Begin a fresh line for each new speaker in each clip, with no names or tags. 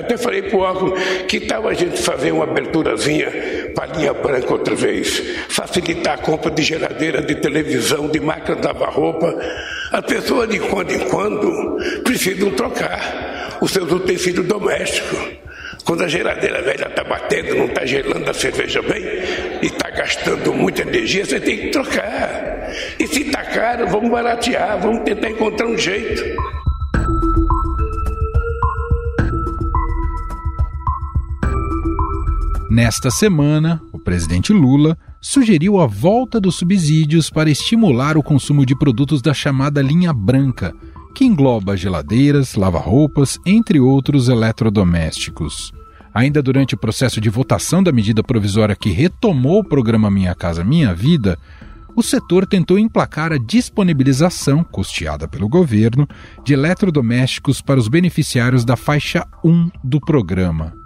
Até falei pro órgão que tal a gente fazer uma aberturazinha para a linha branca outra vez, facilitar a compra de geladeira, de televisão, de máquina de lavar roupa. As pessoas de quando em quando precisam trocar os seus utensílios domésticos. Quando a geladeira velha está batendo, não está gelando a cerveja bem e está gastando muita energia, você tem que trocar. E se está caro, vamos baratear, vamos tentar encontrar um jeito.
Nesta semana, o presidente Lula sugeriu a volta dos subsídios para estimular o consumo de produtos da chamada linha branca, que engloba geladeiras, lava-roupas, entre outros eletrodomésticos. Ainda durante o processo de votação da medida provisória que retomou o programa Minha Casa Minha Vida, o setor tentou emplacar a disponibilização, custeada pelo governo, de eletrodomésticos para os beneficiários da faixa 1 do programa.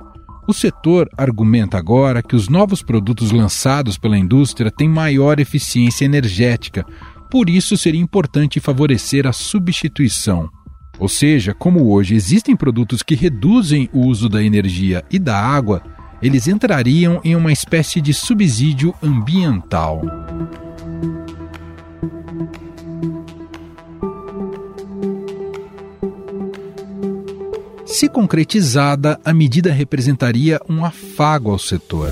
O setor argumenta agora que os novos produtos lançados pela indústria têm maior eficiência energética, por isso seria importante favorecer a substituição. Ou seja, como hoje existem produtos que reduzem o uso da energia e da água, eles entrariam em uma espécie de subsídio ambiental. Se concretizada, a medida representaria um afago ao setor.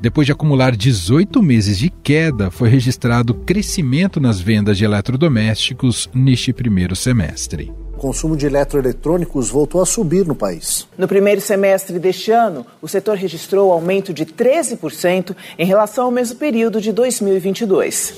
Depois de acumular 18 meses de queda, foi registrado crescimento nas vendas de eletrodomésticos neste primeiro semestre.
O consumo de eletroeletrônicos voltou a subir no país.
No primeiro semestre deste ano, o setor registrou aumento de 13% em relação ao mesmo período de 2022.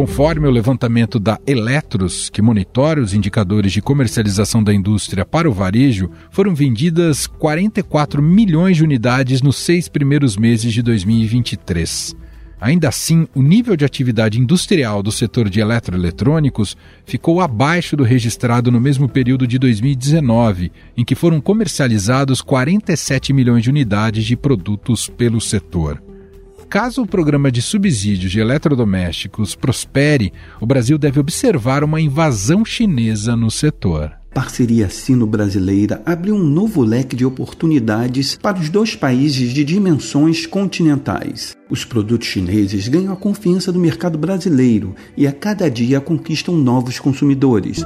Conforme o levantamento da Eletros, que monitora os indicadores de comercialização da indústria para o varejo, foram vendidas 44 milhões de unidades nos seis primeiros meses de 2023. Ainda assim, o nível de atividade industrial do setor de eletroeletrônicos ficou abaixo do registrado no mesmo período de 2019, em que foram comercializados 47 milhões de unidades de produtos pelo setor. Caso o programa de subsídios de eletrodomésticos prospere, o Brasil deve observar uma invasão chinesa no setor.
Parceria sino-brasileira abre um novo leque de oportunidades para os dois países de dimensões continentais. Os produtos chineses ganham a confiança do mercado brasileiro e a cada dia conquistam novos consumidores.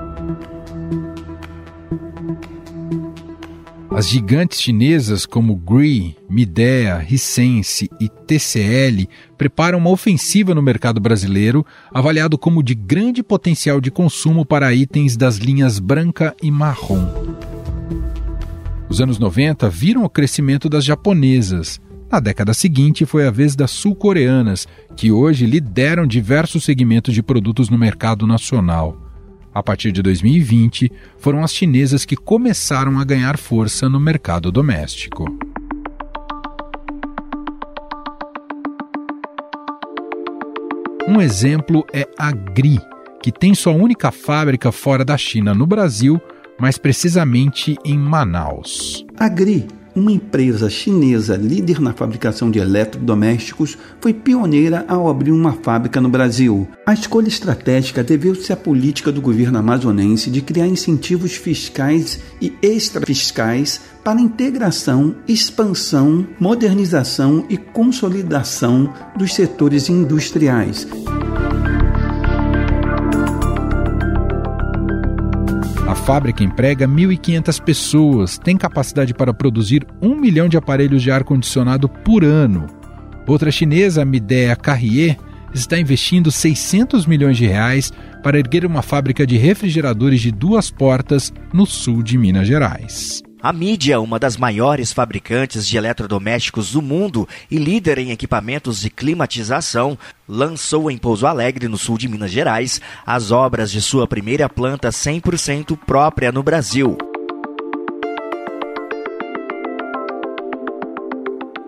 As gigantes chinesas como Gree, Midea, Hisense e TCL preparam uma ofensiva no mercado brasileiro, avaliado como de grande potencial de consumo para itens das linhas branca e marrom. Os anos 90 viram o crescimento das japonesas. Na década seguinte foi a vez das sul-coreanas, que hoje lideram diversos segmentos de produtos no mercado nacional. A partir de 2020, foram as chinesas que começaram a ganhar força no mercado doméstico. Um exemplo é a GRI, que tem sua única fábrica fora da China no Brasil, mais precisamente em Manaus.
A GRI uma empresa chinesa líder na fabricação de eletrodomésticos, foi pioneira ao abrir uma fábrica no Brasil. A escolha estratégica deveu-se à política do governo amazonense de criar incentivos fiscais e extrafiscais para a integração, expansão, modernização e consolidação dos setores industriais.
Fábrica emprega 1.500 pessoas, tem capacidade para produzir um milhão de aparelhos de ar-condicionado por ano. Outra chinesa, a Midea Carrier, está investindo 600 milhões de reais para erguer uma fábrica de refrigeradores de duas portas no sul de Minas Gerais.
A Mídia, uma das maiores fabricantes de eletrodomésticos do mundo e líder em equipamentos de climatização, lançou em Pouso Alegre, no sul de Minas Gerais, as obras de sua primeira planta 100% própria no Brasil.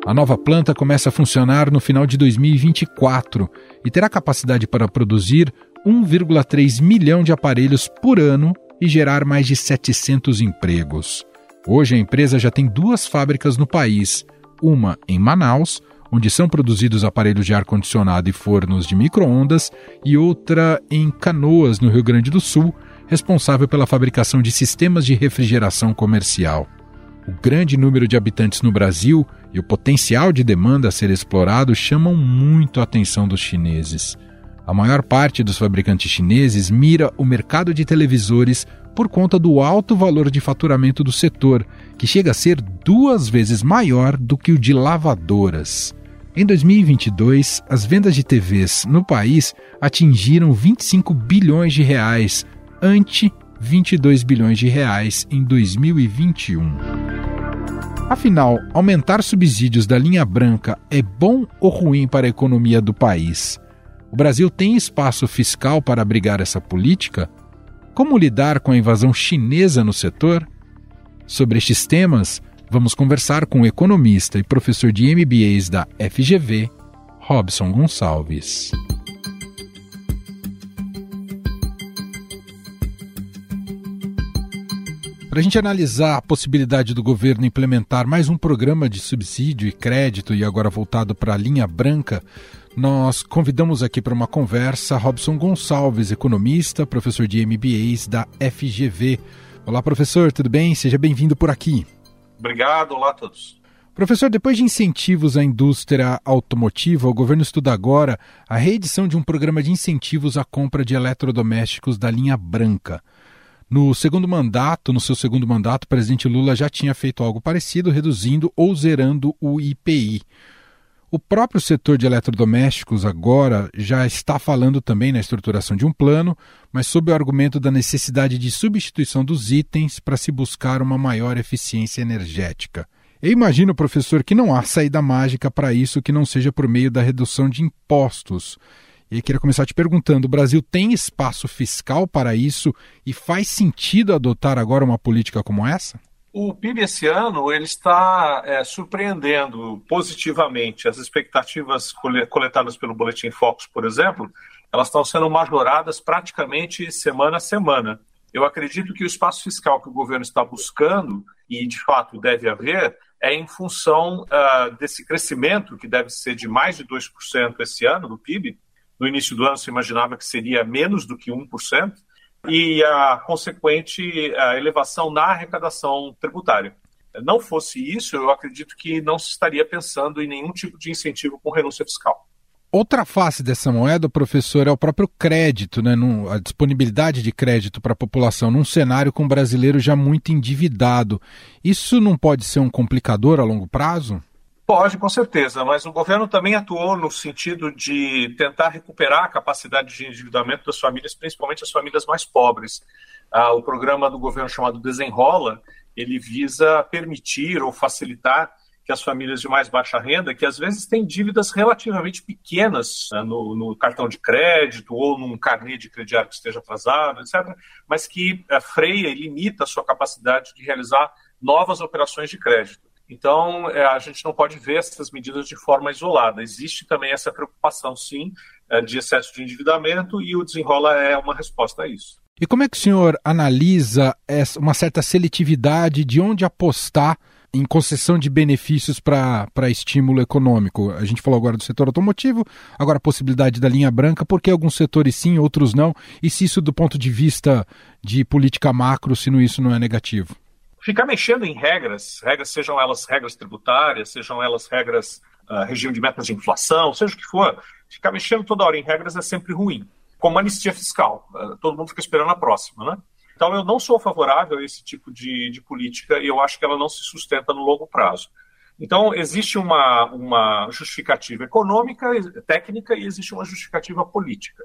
A nova planta começa a funcionar no final de 2024 e terá capacidade para produzir 1,3 milhão de aparelhos por ano e gerar mais de 700 empregos. Hoje a empresa já tem duas fábricas no país, uma em Manaus, onde são produzidos aparelhos de ar-condicionado e fornos de micro-ondas, e outra em Canoas, no Rio Grande do Sul, responsável pela fabricação de sistemas de refrigeração comercial. O grande número de habitantes no Brasil e o potencial de demanda a ser explorado chamam muito a atenção dos chineses. A maior parte dos fabricantes chineses mira o mercado de televisores por conta do alto valor de faturamento do setor, que chega a ser duas vezes maior do que o de lavadoras. Em 2022, as vendas de TVs no país atingiram 25 bilhões de reais, ante 22 bilhões de reais em 2021. Afinal, aumentar subsídios da linha branca é bom ou ruim para a economia do país? O Brasil tem espaço fiscal para abrigar essa política? Como lidar com a invasão chinesa no setor? Sobre estes temas, vamos conversar com o economista e professor de MBAs da FGV, Robson Gonçalves. Para a gente analisar a possibilidade do governo implementar mais um programa de subsídio e crédito, e agora voltado para a linha branca, nós convidamos aqui para uma conversa Robson Gonçalves, economista, professor de MBAs da FGV. Olá, professor, tudo bem? Seja bem-vindo por aqui.
Obrigado, olá a todos.
Professor, depois de incentivos à indústria automotiva, o governo estuda agora a reedição de um programa de incentivos à compra de eletrodomésticos da linha branca. No segundo mandato, no seu segundo mandato, o presidente Lula já tinha feito algo parecido, reduzindo ou zerando o IPI. O próprio setor de eletrodomésticos agora já está falando também na estruturação de um plano, mas sob o argumento da necessidade de substituição dos itens para se buscar uma maior eficiência energética. Eu imagino, professor, que não há saída mágica para isso que não seja por meio da redução de impostos. E eu queria começar te perguntando: o Brasil tem espaço fiscal para isso e faz sentido adotar agora uma política como essa?
O PIB esse ano ele está é, surpreendendo positivamente. As expectativas coletadas pelo Boletim Focus, por exemplo, elas estão sendo majoradas praticamente semana a semana. Eu acredito que o espaço fiscal que o governo está buscando, e de fato deve haver, é em função uh, desse crescimento, que deve ser de mais de 2% esse ano do PIB. No início do ano se imaginava que seria menos do que 1% e a consequente a elevação na arrecadação tributária. Não fosse isso, eu acredito que não se estaria pensando em nenhum tipo de incentivo com renúncia fiscal.
Outra face dessa moeda, professor, é o próprio crédito, né? a disponibilidade de crédito para a população num cenário com o brasileiro já muito endividado. Isso não pode ser um complicador a longo prazo?
Pode, com certeza, mas o governo também atuou no sentido de tentar recuperar a capacidade de endividamento das famílias, principalmente as famílias mais pobres. Ah, o programa do governo chamado Desenrola, ele visa permitir ou facilitar que as famílias de mais baixa renda, que às vezes têm dívidas relativamente pequenas né, no, no, cartão de crédito ou num carnê de crediário que esteja atrasado, etc., mas que eh, freia e limita a sua capacidade de realizar novas operações de crédito. Então, é, a gente não pode ver essas medidas de forma isolada. Existe também essa preocupação, sim, é, de excesso de endividamento e o desenrola é uma resposta a isso.
E como é que o senhor analisa uma certa seletividade de onde apostar em concessão de benefícios para estímulo econômico? A gente falou agora do setor automotivo, agora a possibilidade da linha branca, porque alguns setores sim, outros não, e se isso do ponto de vista de política macro, se não, isso não é negativo?
Ficar mexendo em regras, regras sejam elas regras tributárias, sejam elas regras uh, regime de metas de inflação, seja o que for, ficar mexendo toda hora em regras é sempre ruim. Como anistia fiscal, uh, todo mundo fica esperando a próxima, né? Então eu não sou favorável a esse tipo de, de política e eu acho que ela não se sustenta no longo prazo. Então, existe uma, uma justificativa econômica, técnica, e existe uma justificativa política.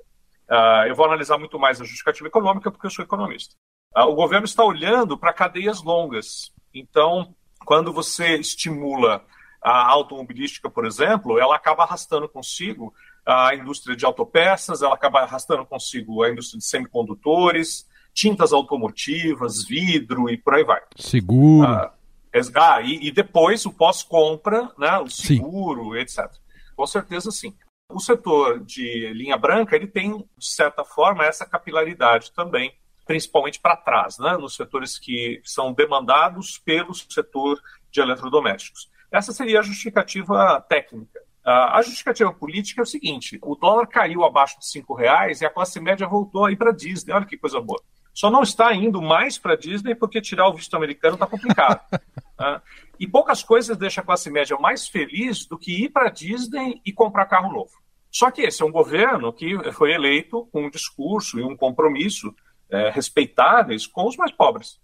Uh, eu vou analisar muito mais a justificativa econômica porque eu sou economista. Ah, o governo está olhando para cadeias longas. Então, quando você estimula a automobilística, por exemplo, ela acaba arrastando consigo a indústria de autopeças, ela acaba arrastando consigo a indústria de semicondutores, tintas automotivas, vidro e por aí vai.
Seguro. Ah,
ah e, e, depois o pós-compra, né, o seguro, sim. etc. Com certeza, sim. O setor de linha branca ele tem, de certa forma, essa capilaridade também principalmente para trás, né, nos setores que são demandados pelo setor de eletrodomésticos. Essa seria a justificativa técnica. a justificativa política é o seguinte: o dólar caiu abaixo de cinco reais e a classe média voltou a ir para Disney. Olha que coisa boa. Só não está indo mais para Disney porque tirar o visto americano está complicado. né? E poucas coisas deixam a classe média mais feliz do que ir para Disney e comprar carro novo. Só que esse é um governo que foi eleito com um discurso e um compromisso é, respeitáveis com os mais pobres.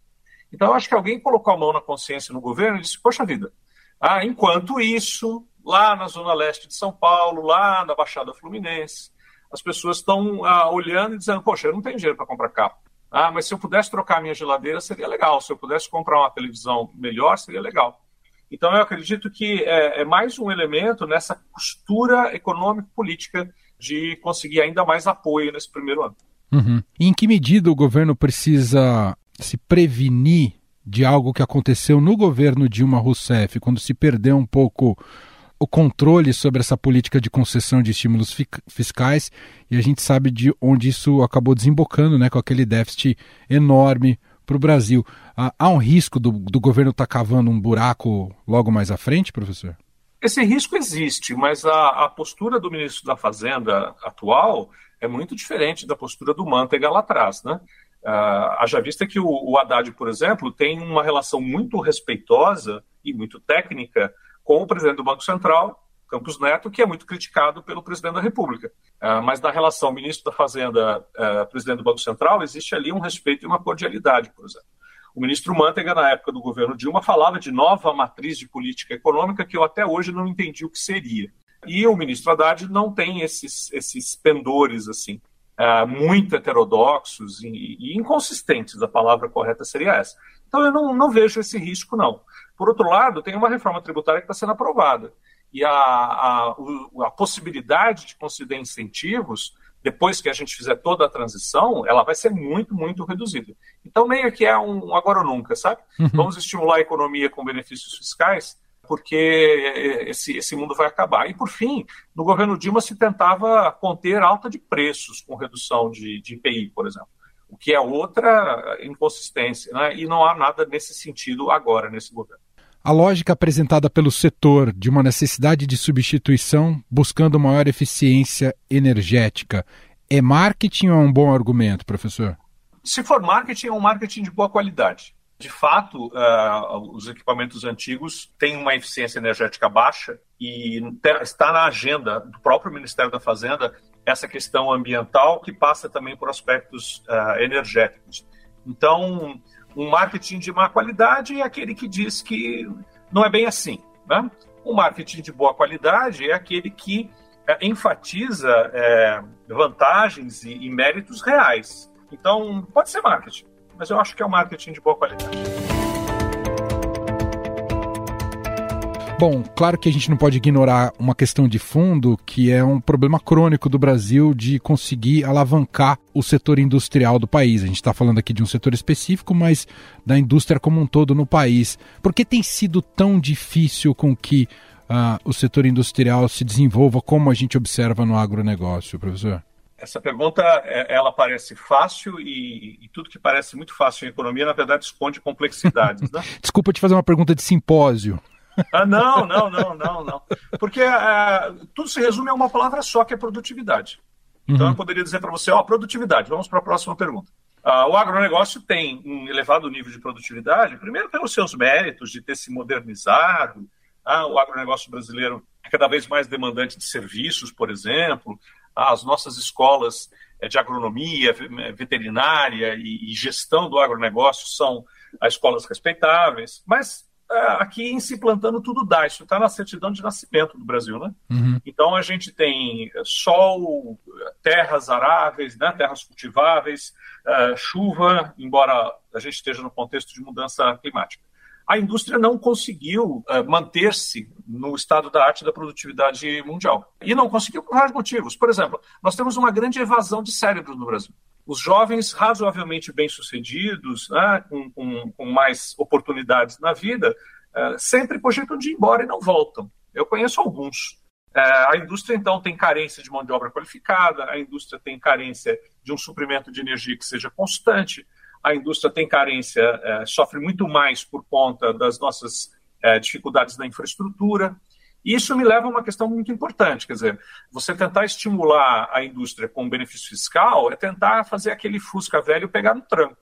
Então, acho que alguém colocou a mão na consciência no governo e disse: Poxa vida, ah, enquanto isso, lá na zona leste de São Paulo, lá na Baixada Fluminense, as pessoas estão ah, olhando e dizendo: Poxa, eu não tenho dinheiro para comprar carro. Ah, mas se eu pudesse trocar minha geladeira, seria legal. Se eu pudesse comprar uma televisão melhor, seria legal. Então, eu acredito que é, é mais um elemento nessa costura econômico-política de conseguir ainda mais apoio nesse primeiro ano.
Uhum. em que medida o governo precisa se prevenir de algo que aconteceu no governo Dilma Rousseff, quando se perdeu um pouco o controle sobre essa política de concessão de estímulos fiscais e a gente sabe de onde isso acabou desembocando, né, com aquele déficit enorme para o Brasil. Ah, há um risco do, do governo estar tá cavando um buraco logo mais à frente, professor?
Esse risco existe, mas a, a postura do ministro da Fazenda atual é muito diferente da postura do Manteiga lá atrás, né? Uh, haja vista que o, o Haddad, por exemplo, tem uma relação muito respeitosa e muito técnica com o presidente do Banco Central, Campos Neto, que é muito criticado pelo presidente da República. Uh, mas na relação ministro da Fazenda, uh, presidente do Banco Central, existe ali um respeito e uma cordialidade, por exemplo. O ministro Manteiga, na época do governo Dilma, falava de nova matriz de política econômica que eu até hoje não entendi o que seria. E o ministro Haddad não tem esses, esses pendores assim. Uh, muito heterodoxos e, e, inconsistentes, a palavra correta seria essa. Então eu não, não vejo esse risco, não. Por outro lado, tem uma reforma tributária que está sendo aprovada. E a, a, a, possibilidade de conceder incentivos, depois que a gente fizer toda a transição, ela vai ser muito, muito reduzida. Então, meio que é um agora ou nunca, sabe? Uhum. Vamos estimular a economia com benefícios fiscais, porque esse, esse mundo vai acabar. E, por fim, no governo Dilma se tentava conter alta de preços com redução de, de IPI, por exemplo, o que é outra inconsistência, né? e não há nada nesse sentido agora, nesse governo.
A lógica apresentada pelo setor de uma necessidade de substituição buscando maior eficiência energética é marketing ou é um bom argumento, professor?
Se for marketing, é um marketing de boa qualidade. De fato, uh, os equipamentos antigos têm uma eficiência energética baixa e está na agenda do próprio Ministério da Fazenda essa questão ambiental que passa também por aspectos uh, energéticos. Então, um marketing de má qualidade é aquele que diz que não é bem assim. Né? Um marketing de boa qualidade é aquele que uh, enfatiza vantagens e, e méritos reais. Então, pode ser marketing mas eu acho que é um marketing de boa qualidade.
Bom, claro que a gente não pode ignorar uma questão de fundo, que é um problema crônico do Brasil de conseguir alavancar o setor industrial do país. A gente está falando aqui de um setor específico, mas da indústria como um todo no país. Por que tem sido tão difícil com que uh, o setor industrial se desenvolva como a gente observa no agronegócio, professor?
Essa pergunta, é, ela parece fácil e, e, tudo que parece muito fácil em economia, na verdade, esconde complexidades. Né?
Desculpa te fazer uma pergunta de simpósio.
Ah, não, não, não, não, não. Porque é, tudo se resume a uma palavra só, que é produtividade. Então, uhum. eu poderia dizer para você, ó, produtividade. Vamos para a próxima pergunta. Ah, o agronegócio tem um elevado nível de produtividade, primeiro pelos seus méritos de ter se modernizado. Ah, o agronegócio brasileiro é cada vez mais demandante de serviços, por exemplo as nossas escolas eh, de agronomia, eh, veterinária e gestão do agronegócio são as escolas respeitáveis, mas eh, aqui em se plantando tudo dá, isso está na certidão de nascimento do Brasil, né? Uhum. Então a gente tem sol, terras aráveis, né, terras cultiváveis, uh, chuva, embora a gente esteja no contexto de mudança climática a indústria não conseguiu uh, manter-se no estado da arte da produtividade mundial. E não conseguiu por vários motivos. Por exemplo, nós temos uma grande evasão de cérebros no Brasil. Os jovens razoavelmente bem-sucedidos, né, com, com, com, mais oportunidades na vida, uh, sempre projetam de ir embora e não voltam. Eu conheço alguns. Uh, a indústria, então, tem carência de mão de obra qualificada, a indústria tem carência de um suprimento de energia que seja constante, a indústria tem carência, é, sofre muito mais por conta das nossas é, dificuldades na infraestrutura. E isso me leva a uma questão muito importante, quer dizer, você tentar estimular a indústria com benefício fiscal é tentar fazer aquele Fusca velho pegar no tranco.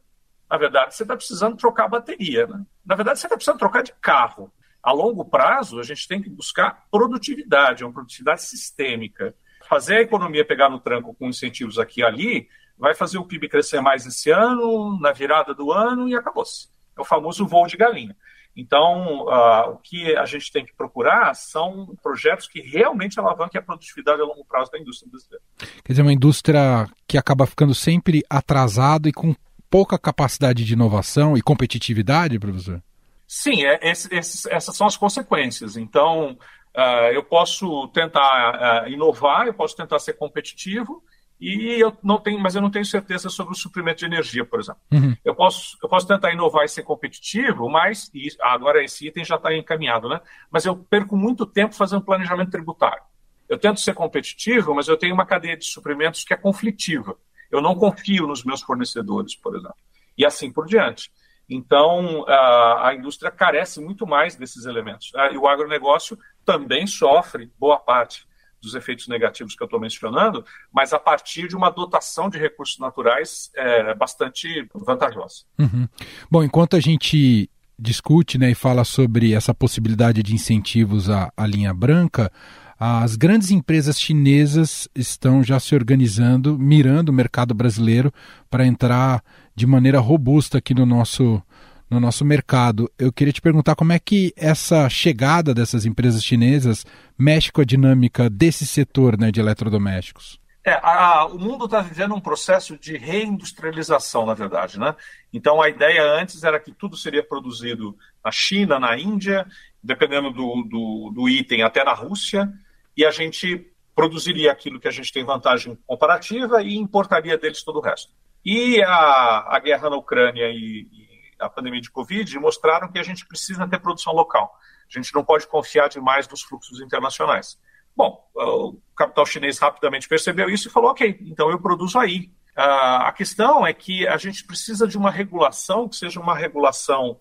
Na verdade, você está precisando trocar a bateria. Né? Na verdade, você está precisando trocar de carro. A longo prazo, a gente tem que buscar produtividade, uma produtividade sistêmica. Fazer a economia pegar no tranco com incentivos aqui e ali vai fazer o PIB crescer mais esse ano, na virada do ano e acabou-se. É o famoso voo de galinha. Então, uh, o que a gente tem que procurar são projetos que realmente alavanquem a produtividade a longo prazo da indústria brasileira.
Quer dizer, uma indústria que acaba ficando sempre atrasada e com pouca capacidade de inovação e competitividade, professor?
Sim, é, esse, esses, essas são as consequências. Então, uh, eu posso tentar uh, inovar, eu posso tentar ser competitivo, e eu não tenho, mas eu não tenho certeza sobre o suprimento de energia, por exemplo. Uhum. Eu, posso, eu posso tentar inovar e ser competitivo, mas e agora esse item já está encaminhado, né? Mas eu perco muito tempo fazendo planejamento tributário. Eu tento ser competitivo, mas eu tenho uma cadeia de suprimentos que é conflitiva. Eu não confio nos meus fornecedores, por exemplo. E assim por diante. Então, a, a indústria carece muito mais desses elementos. Ah, e o agronegócio também sofre boa parte dos efeitos negativos que eu estou mencionando, mas a partir de uma dotação de recursos naturais é, bastante vantajosa.
Uhum. Bom, enquanto a gente discute né, e fala sobre essa possibilidade de incentivos à, à linha branca, as grandes empresas chinesas estão já se organizando, mirando o mercado brasileiro para entrar de maneira robusta aqui no nosso no nosso mercado. Eu queria te perguntar como é que essa chegada dessas empresas chinesas mexe com a dinâmica desse setor né, de eletrodomésticos.
É, a, o mundo está vivendo um processo de reindustrialização, na verdade. Né? Então, a ideia antes era que tudo seria produzido na China, na Índia, dependendo do, do, do item, até na Rússia, e a gente produziria aquilo que a gente tem vantagem comparativa e importaria deles todo o resto. E a, a guerra na Ucrânia e, e a pandemia de Covid mostraram que a gente precisa ter produção local. A gente não pode confiar demais nos fluxos internacionais. Bom, o capital chinês rapidamente percebeu isso e falou: ok, então eu produzo aí. a questão é que a gente precisa de uma regulação que seja uma regulação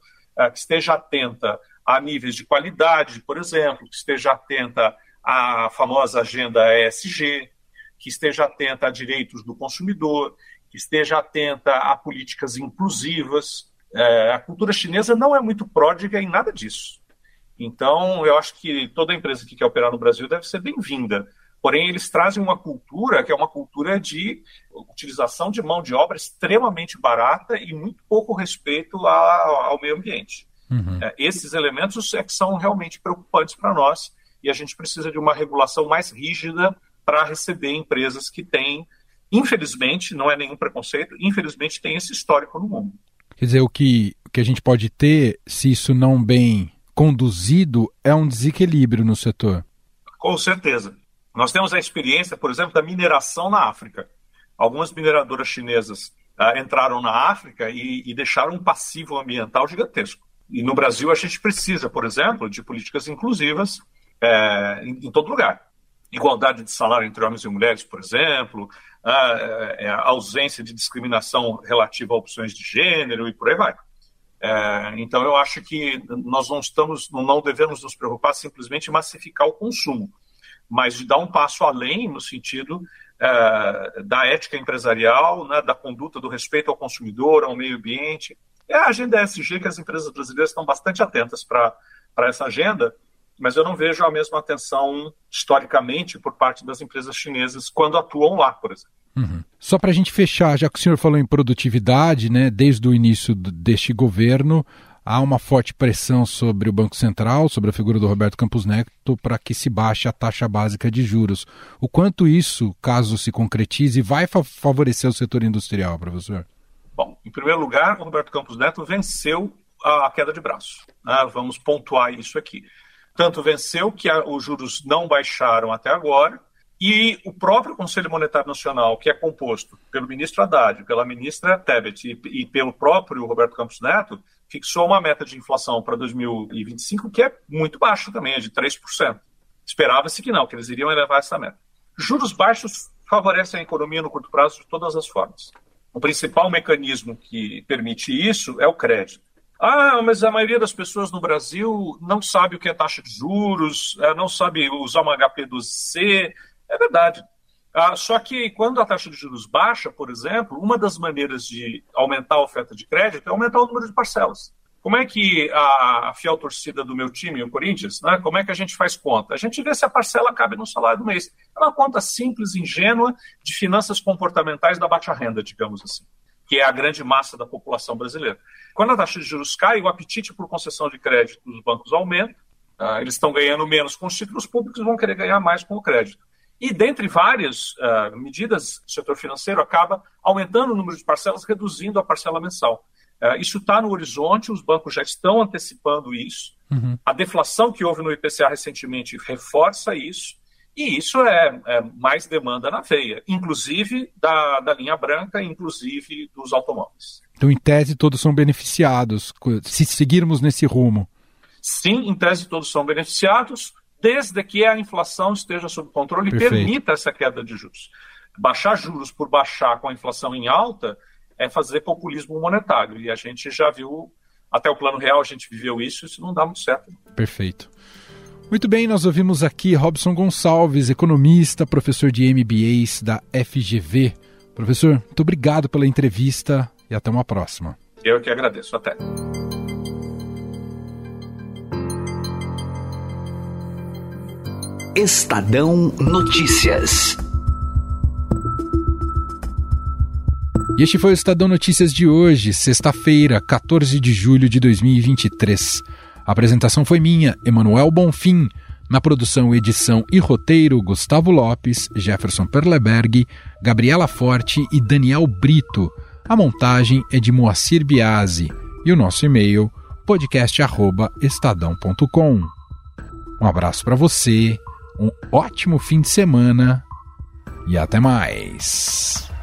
que esteja atenta a níveis de qualidade, por exemplo, que esteja atenta à famosa agenda ESG, que esteja atenta a direitos do consumidor, que esteja atenta a políticas inclusivas. É, a cultura chinesa não é muito pródiga em nada disso. Então, eu acho que toda empresa que quer operar no Brasil deve ser bem-vinda. Porém, eles trazem uma cultura que é uma cultura de utilização de mão de obra extremamente barata e muito pouco respeito a, ao meio ambiente. Uhum. É, esses elementos é que são realmente preocupantes para nós e a gente precisa de uma regulação mais rígida para receber empresas que têm, infelizmente, não é nenhum preconceito, infelizmente tem esse histórico no mundo.
Quer dizer, o que, o que a gente pode ter, se isso não bem conduzido, é um desequilíbrio no setor.
Com certeza. Nós temos a experiência, por exemplo, da mineração na África. Algumas mineradoras chinesas ah, entraram na África e, e deixaram um passivo ambiental gigantesco. E no Brasil a gente precisa, por exemplo, de políticas inclusivas é, em, em, todo lugar. Igualdade de salário entre homens e mulheres, por exemplo, a, é, a ausência de discriminação relativa a opções de gênero e por aí vai. É, então eu acho que nós não estamos, não devemos nos preocupar simplesmente em massificar o consumo, mas de dar um passo além no sentido é, da ética empresarial, né, da conduta do respeito ao consumidor, ao meio ambiente. É a agenda ESG que as empresas brasileiras estão bastante atentas para essa agenda, mas eu não vejo a mesma atenção historicamente por parte das empresas chinesas quando atuam lá, por exemplo.
Uhum. Só para a gente fechar, já que o senhor falou em produtividade, né, desde o início deste governo, há uma forte pressão sobre o Banco Central, sobre a figura do Roberto Campos Neto, para que se baixe a taxa básica de juros. O quanto isso, caso se concretize, vai favorecer o setor industrial, professor?
Bom, em primeiro lugar, o Roberto Campos Neto venceu a queda de braço. Né? Vamos pontuar isso aqui tanto venceu que a, os juros não baixaram até agora, e o próprio Conselho Monetário Nacional, que é composto pelo ministro Haddad, pela ministra Tebet e, e pelo próprio Roberto Campos Neto, fixou uma meta de inflação para 2025 que é muito baixa também, é de 3%. Esperava-se que não, que eles iriam elevar essa meta. Juros baixos favorecem a economia no curto prazo de todas as formas. O principal mecanismo que permite isso é o crédito. Ah, mas a maioria das pessoas no Brasil não sabe o que é taxa de juros, é, não sabe usar uma HP2C. É verdade. Ah, só que quando a taxa de juros baixa, por exemplo, uma das maneiras de aumentar a oferta de crédito é aumentar o número de parcelas. Como é que a fiel torcida do meu time, o Corinthians, né, como é que a gente faz conta? A gente vê se a parcela cabe no salário do mês. É uma conta simples, ingênua, de finanças comportamentais da baixa renda, digamos assim, que é a grande massa da população brasileira. Quando a taxa de juros cai, o apetite por concessão de crédito dos bancos aumenta, uh, eles estão ganhando menos com os títulos públicos, vão querer ganhar mais com o crédito. E, dentre várias uh, medidas, o setor financeiro acaba aumentando o número de parcelas, reduzindo a parcela mensal. Uh, isso está no horizonte, os bancos já estão antecipando isso. Uhum. A deflação que houve no IPCA recentemente reforça isso. E isso é, é, mais demanda na veia, inclusive da, da linha branca, inclusive dos automóveis.
Então, em tese, todos são beneficiados, se seguirmos nesse rumo.
Sim, em tese, todos são beneficiados, desde que a inflação esteja sob controle Perfeito. e permita essa queda de juros. Baixar juros por baixar com a inflação em alta é fazer populismo monetário. E a gente já viu, até o plano real a gente viveu isso, isso não dá muito certo.
Perfeito. Muito bem, nós ouvimos aqui Robson Gonçalves, economista, professor de MBAs da FGV. Professor, muito obrigado pela entrevista e até uma próxima.
Eu que agradeço. Até.
Estadão Notícias.
E este foi o Estadão Notícias de hoje, sexta-feira, 14 de julho de 2023. A apresentação foi minha, Emanuel Bonfim. Na produção, edição e roteiro, Gustavo Lopes, Jefferson Perleberg, Gabriela Forte e Daniel Brito. A montagem é de Moacir Biasi. E o nosso e-mail, podcast.estadão.com. Um abraço para você, um ótimo fim de semana e até mais.